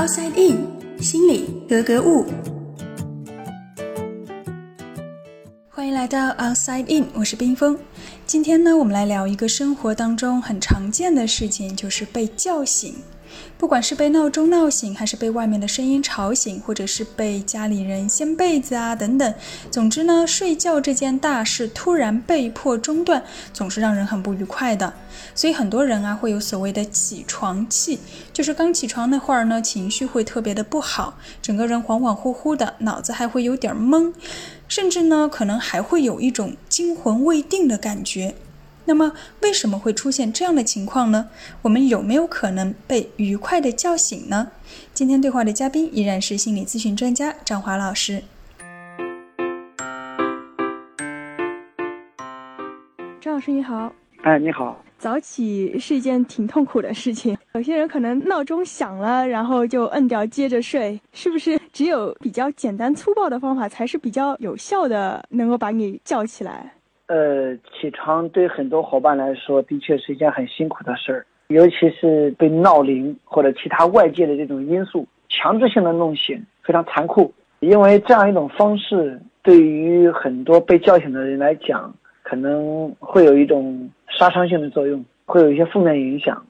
Outside In，心里格格物。欢迎来到 Outside In，我是冰峰。今天呢，我们来聊一个生活当中很常见的事情，就是被叫醒。不管是被闹钟闹醒，还是被外面的声音吵醒，或者是被家里人掀被子啊等等，总之呢，睡觉这件大事突然被迫中断，总是让人很不愉快的。所以很多人啊会有所谓的起床气，就是刚起床那会儿呢，情绪会特别的不好，整个人恍恍惚惚的，脑子还会有点懵，甚至呢可能还会有一种惊魂未定的感觉。那么为什么会出现这样的情况呢？我们有没有可能被愉快的叫醒呢？今天对话的嘉宾依然是心理咨询专家张华老师。张老师你好，哎，你好。早起是一件挺痛苦的事情，有些人可能闹钟响了，然后就摁掉接着睡，是不是？只有比较简单粗暴的方法才是比较有效的，能够把你叫起来。呃，起床对很多伙伴来说的确是一件很辛苦的事儿，尤其是被闹铃或者其他外界的这种因素强制性的弄醒，非常残酷。因为这样一种方式对于很多被叫醒的人来讲，可能会有一种杀伤性的作用，会有一些负面影响。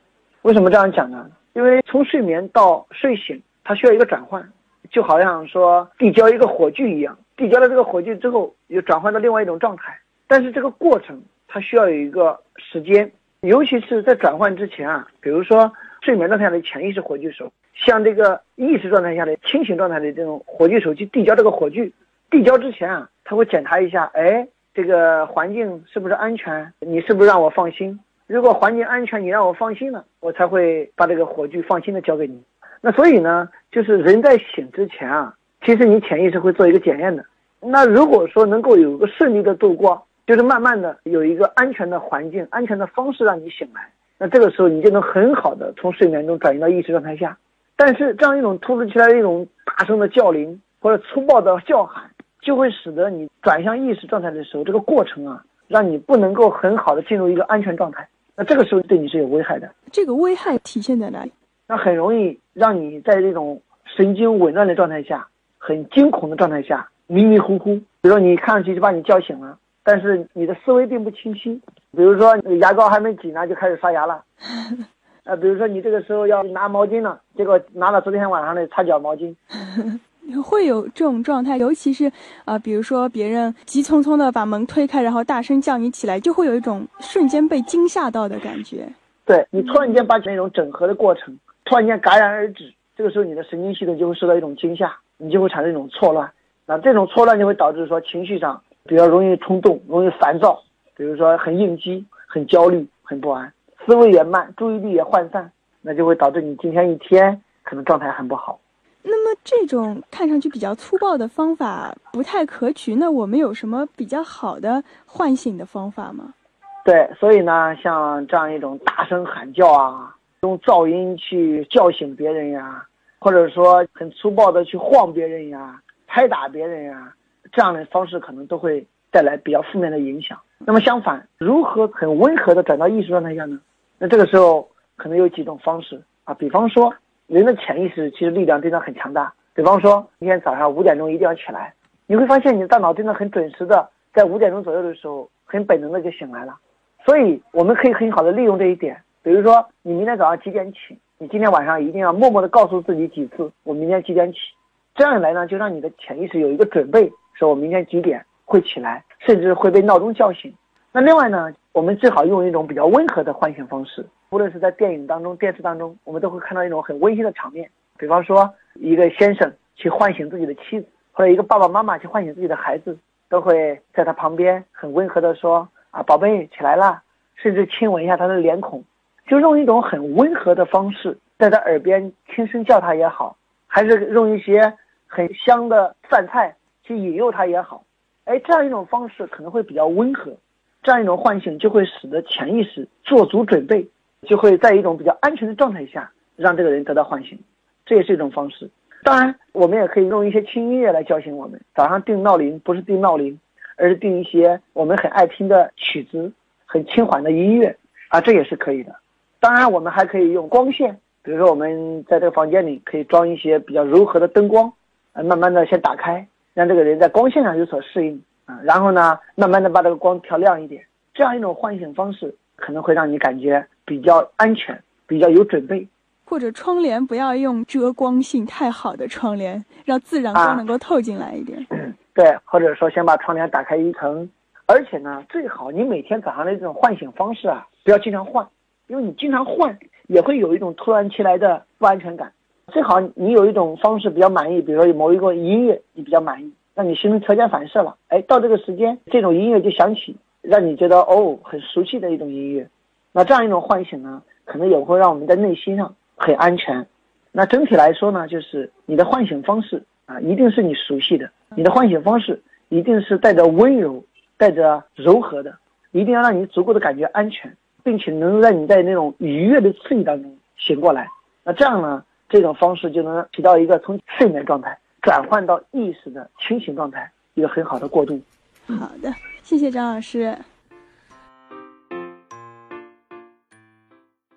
为什么这样讲呢？因为从睡眠到睡醒，它需要一个转换，就好像说递交一个火炬一样，递交了这个火炬之后，又转换到另外一种状态。但是这个过程它需要有一个时间，尤其是在转换之前啊，比如说睡眠状态下的潜意识火炬手，向这个意识状态下的清醒状态的这种火炬手去递交这个火炬，递交之前啊，他会检查一下，哎，这个环境是不是安全？你是不是让我放心？如果环境安全，你让我放心了，我才会把这个火炬放心的交给你。那所以呢，就是人在醒之前啊，其实你潜意识会做一个检验的。那如果说能够有个顺利的度过。就是慢慢的有一个安全的环境、安全的方式让你醒来，那这个时候你就能很好的从睡眠中转移到意识状态下。但是这样一种突如其来的一种大声的叫铃或者粗暴的叫喊，就会使得你转向意识状态的时候，这个过程啊，让你不能够很好的进入一个安全状态。那这个时候对你是有危害的。这个危害体现在哪里？那很容易让你在这种神经紊乱的状态下，很惊恐的状态下，迷迷糊糊。比如说你看上去就把你叫醒了。但是你的思维并不清晰，比如说你牙膏还没挤呢就开始刷牙了，呃，比如说你这个时候要拿毛巾了，结果拿了昨天晚上的擦脚毛巾，会有这种状态，尤其是啊，比如说别人急匆匆的把门推开，然后大声叫你起来，就会有一种瞬间被惊吓到的感觉。对你突然间把那种整合的过程突然间戛然而止，这个时候你的神经系统就会受到一种惊吓，你就会产生一种错乱，那这种错乱就会导致说情绪上。比较容易冲动，容易烦躁，比如说很应激、很焦虑、很不安，思维也慢，注意力也涣散，那就会导致你今天一天可能状态很不好。那么这种看上去比较粗暴的方法不太可取，那我们有什么比较好的唤醒的方法吗？对，所以呢，像这样一种大声喊叫啊，用噪音去叫醒别人呀，或者说很粗暴的去晃别人呀、拍打别人呀。这样的方式可能都会带来比较负面的影响。那么相反，如何很温和的转到意识状态下呢？那这个时候可能有几种方式啊。比方说，人的潜意识其实力量真的很强大。比方说，今天早上五点钟一定要起来，你会发现你的大脑真的很准时的，在五点钟左右的时候，很本能的就醒来了。所以我们可以很好的利用这一点。比如说，你明天早上几点起？你今天晚上一定要默默的告诉自己几次，我明天几点起。这样一来呢，就让你的潜意识有一个准备。说我明天几点会起来，甚至会被闹钟叫醒。那另外呢，我们最好用一种比较温和的唤醒方式。无论是在电影当中、电视当中，我们都会看到一种很温馨的场面。比方说，一个先生去唤醒自己的妻子，或者一个爸爸妈妈去唤醒自己的孩子，都会在他旁边很温和的说：“啊，宝贝，起来啦！”甚至亲吻一下他的脸孔，就用一种很温和的方式，在他耳边轻声叫他也好，还是用一些很香的饭菜。去引诱他也好，哎，这样一种方式可能会比较温和，这样一种唤醒就会使得潜意识做足准备，就会在一种比较安全的状态下让这个人得到唤醒，这也是一种方式。当然，我们也可以用一些轻音乐来叫醒我们。早上定闹铃不是定闹铃，而是定一些我们很爱听的曲子，很轻缓的音乐啊，这也是可以的。当然，我们还可以用光线比如说我们在这个房间里可以装一些比较柔和的灯光，呃，慢慢的先打开，让这个人在光线上有所适应啊，然后呢，慢慢的把这个光调亮一点，这样一种唤醒方式可能会让你感觉比较安全，比较有准备。或者窗帘不要用遮光性太好的窗帘，让自然光能够透进来一点。对，或者说先把窗帘打开一层，而且呢，最好你每天早上的这种唤醒方式啊，不要经常换，因为你经常换。也会有一种突然其来的不安全感。最好你有一种方式比较满意，比如说某一个音乐你比较满意，让你形成条件反射了。哎，到这个时间，这种音乐就响起，让你觉得哦很熟悉的一种音乐。那这样一种唤醒呢，可能也会让我们在内心上很安全。那整体来说呢，就是你的唤醒方式啊，一定是你熟悉的。你的唤醒方式一定是带着温柔、带着柔和的，一定要让你足够的感觉安全。并且能让你在那种愉悦的刺激当中醒过来，那这样呢，这种方式就能起到一个从睡眠状态转换到意识的清醒状态一个很好的过渡。好的，谢谢张老师。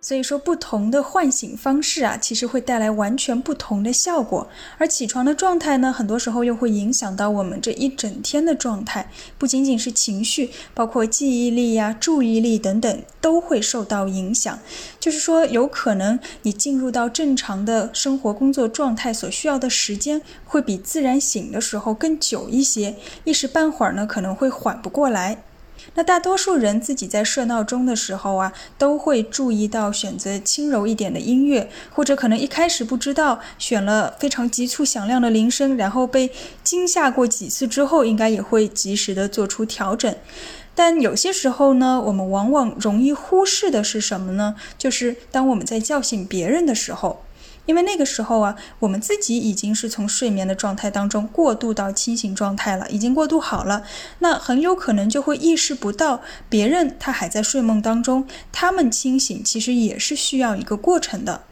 所以说，不同的唤醒方式啊，其实会带来完全不同的效果。而起床的状态呢，很多时候又会影响到我们这一整天的状态，不仅仅是情绪，包括记忆力呀、注意力等等都会受到影响。就是说，有可能你进入到正常的生活工作状态所需要的时间，会比自然醒的时候更久一些，一时半会儿呢，可能会缓不过来。那大多数人自己在设闹钟的时候啊，都会注意到选择轻柔一点的音乐，或者可能一开始不知道选了非常急促响亮的铃声，然后被惊吓过几次之后，应该也会及时的做出调整。但有些时候呢，我们往往容易忽视的是什么呢？就是当我们在叫醒别人的时候。因为那个时候啊，我们自己已经是从睡眠的状态当中过渡到清醒状态了，已经过渡好了，那很有可能就会意识不到别人他还在睡梦当中，他们清醒其实也是需要一个过程的，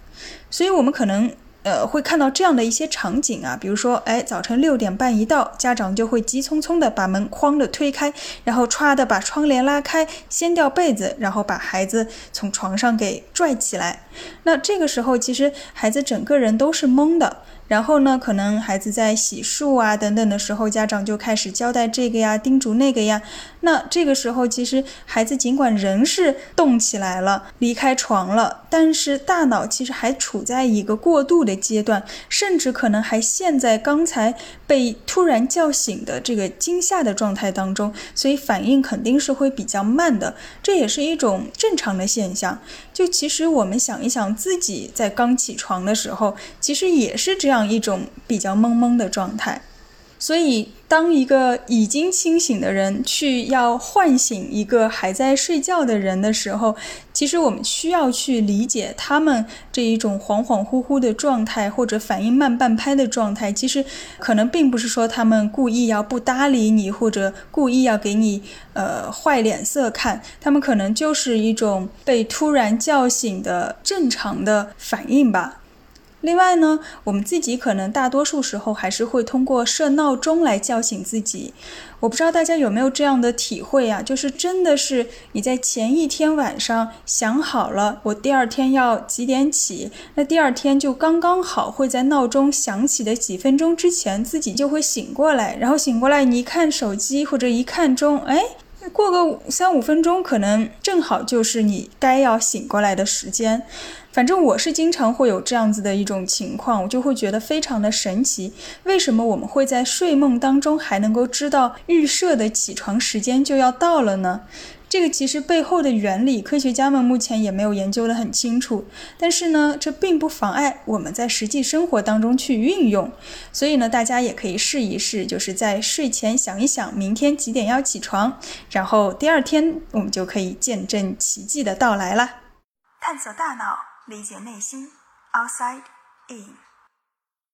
所以我们可能。呃，会看到这样的一些场景啊，比如说，哎，早晨六点半一到，家长就会急匆匆的把门哐的推开，然后歘的把窗帘拉开，掀掉被子，然后把孩子从床上给拽起来。那这个时候，其实孩子整个人都是懵的。然后呢，可能孩子在洗漱啊等等的时候，家长就开始交代这个呀，叮嘱那个呀。那这个时候，其实孩子尽管人是动起来了，离开床了，但是大脑其实还处在一个过渡的阶段，甚至可能还陷在刚才被突然叫醒的这个惊吓的状态当中，所以反应肯定是会比较慢的。这也是一种正常的现象。就其实我们想一想，自己在刚起床的时候，其实也是这样一种比较懵懵的状态。所以，当一个已经清醒的人去要唤醒一个还在睡觉的人的时候，其实我们需要去理解他们这一种恍恍惚惚的状态，或者反应慢半拍的状态。其实，可能并不是说他们故意要不搭理你，或者故意要给你呃坏脸色看。他们可能就是一种被突然叫醒的正常的反应吧。另外呢，我们自己可能大多数时候还是会通过设闹钟来叫醒自己。我不知道大家有没有这样的体会啊？就是真的是你在前一天晚上想好了，我第二天要几点起，那第二天就刚刚好会在闹钟响起的几分钟之前，自己就会醒过来。然后醒过来，你一看手机或者一看钟，哎，过个三五分钟，可能正好就是你该要醒过来的时间。反正我是经常会有这样子的一种情况，我就会觉得非常的神奇。为什么我们会在睡梦当中还能够知道预设的起床时间就要到了呢？这个其实背后的原理，科学家们目前也没有研究得很清楚。但是呢，这并不妨碍我们在实际生活当中去运用。所以呢，大家也可以试一试，就是在睡前想一想明天几点要起床，然后第二天我们就可以见证奇迹的到来了。探索大脑。理解内心，outside in。